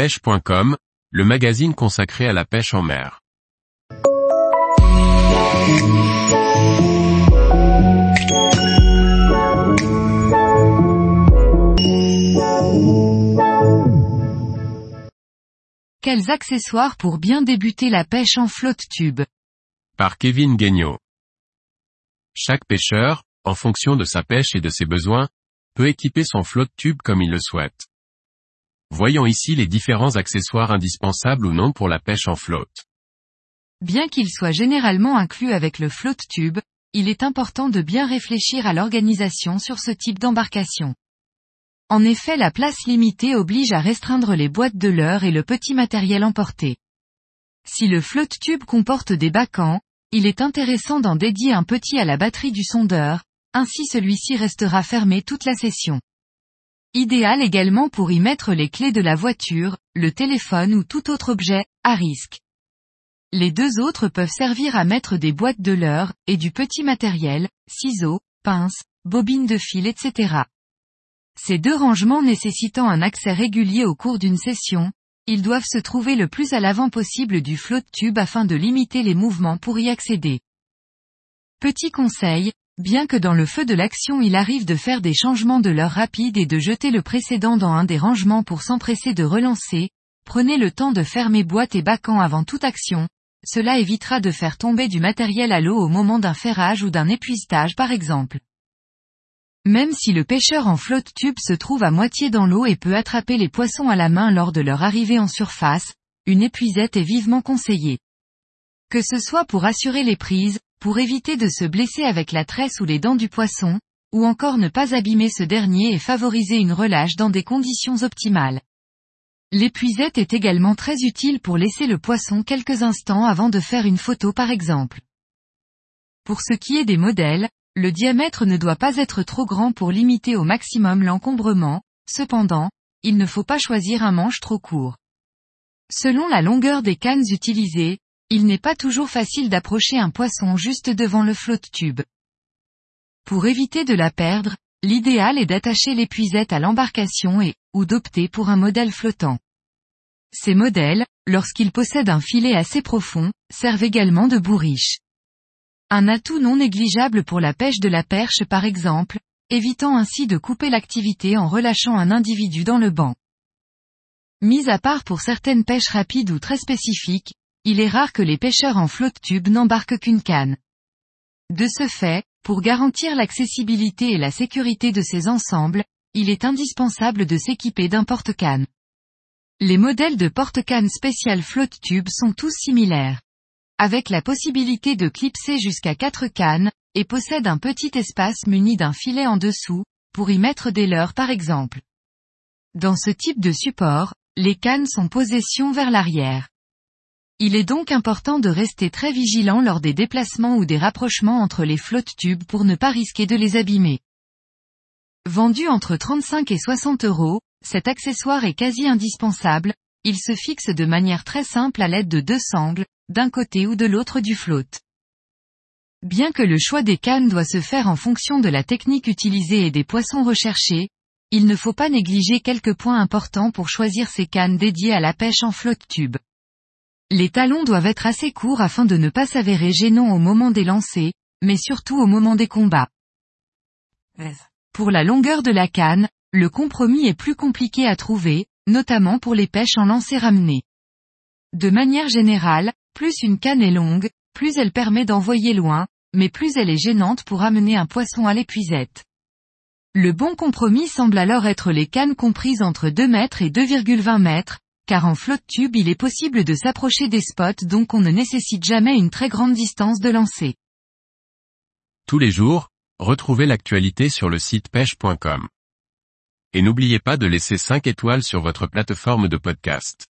pêche.com, le magazine consacré à la pêche en mer. Quels accessoires pour bien débuter la pêche en flotte tube? Par Kevin Guignot. Chaque pêcheur, en fonction de sa pêche et de ses besoins, peut équiper son flotte tube comme il le souhaite. Voyons ici les différents accessoires indispensables ou non pour la pêche en flotte. Bien qu'il soit généralement inclus avec le flotte tube, il est important de bien réfléchir à l'organisation sur ce type d'embarcation. En effet la place limitée oblige à restreindre les boîtes de leurre et le petit matériel emporté. Si le flotte tube comporte des bacans, il est intéressant d'en dédier un petit à la batterie du sondeur, ainsi celui-ci restera fermé toute la session. Idéal également pour y mettre les clés de la voiture, le téléphone ou tout autre objet, à risque. Les deux autres peuvent servir à mettre des boîtes de leurre, et du petit matériel, ciseaux, pinces, bobines de fil etc. Ces deux rangements nécessitant un accès régulier au cours d'une session, ils doivent se trouver le plus à l'avant possible du flotte tube afin de limiter les mouvements pour y accéder. Petit conseil, Bien que dans le feu de l'action il arrive de faire des changements de l'heure rapide et de jeter le précédent dans un des rangements pour s'empresser de relancer, prenez le temps de fermer boîte et bacan avant toute action, cela évitera de faire tomber du matériel à l'eau au moment d'un ferrage ou d'un épuistage par exemple. Même si le pêcheur en flotte tube se trouve à moitié dans l'eau et peut attraper les poissons à la main lors de leur arrivée en surface, une épuisette est vivement conseillée. Que ce soit pour assurer les prises, pour éviter de se blesser avec la tresse ou les dents du poisson, ou encore ne pas abîmer ce dernier et favoriser une relâche dans des conditions optimales. L'épuisette est également très utile pour laisser le poisson quelques instants avant de faire une photo par exemple. Pour ce qui est des modèles, le diamètre ne doit pas être trop grand pour limiter au maximum l'encombrement, cependant, il ne faut pas choisir un manche trop court. Selon la longueur des cannes utilisées, il n'est pas toujours facile d'approcher un poisson juste devant le flotte tube. Pour éviter de la perdre, l'idéal est d'attacher l'épuisette à l'embarcation et, ou d'opter pour un modèle flottant. Ces modèles, lorsqu'ils possèdent un filet assez profond, servent également de bourriche. Un atout non négligeable pour la pêche de la perche par exemple, évitant ainsi de couper l'activité en relâchant un individu dans le banc. Mis à part pour certaines pêches rapides ou très spécifiques, il est rare que les pêcheurs en flotte tube n'embarquent qu'une canne. De ce fait, pour garantir l'accessibilité et la sécurité de ces ensembles, il est indispensable de s'équiper d'un porte-canne. Les modèles de porte-canne spécial flotte tube sont tous similaires. Avec la possibilité de clipser jusqu'à 4 cannes, et possèdent un petit espace muni d'un filet en dessous, pour y mettre des leurres par exemple. Dans ce type de support, les cannes sont possession vers l'arrière. Il est donc important de rester très vigilant lors des déplacements ou des rapprochements entre les flottes tubes pour ne pas risquer de les abîmer. Vendu entre 35 et 60 euros, cet accessoire est quasi indispensable, il se fixe de manière très simple à l'aide de deux sangles, d'un côté ou de l'autre du flotte. Bien que le choix des cannes doit se faire en fonction de la technique utilisée et des poissons recherchés, il ne faut pas négliger quelques points importants pour choisir ces cannes dédiées à la pêche en flotte tube. Les talons doivent être assez courts afin de ne pas s'avérer gênants au moment des lancers, mais surtout au moment des combats. Pour la longueur de la canne, le compromis est plus compliqué à trouver, notamment pour les pêches en lancer ramené. De manière générale, plus une canne est longue, plus elle permet d'envoyer loin, mais plus elle est gênante pour amener un poisson à l'épuisette. Le bon compromis semble alors être les cannes comprises entre 2 mètres et 2,20 mètres, car en flotte tube il est possible de s'approcher des spots donc on ne nécessite jamais une très grande distance de lancer. Tous les jours, retrouvez l'actualité sur le site pêche.com. Et n'oubliez pas de laisser 5 étoiles sur votre plateforme de podcast.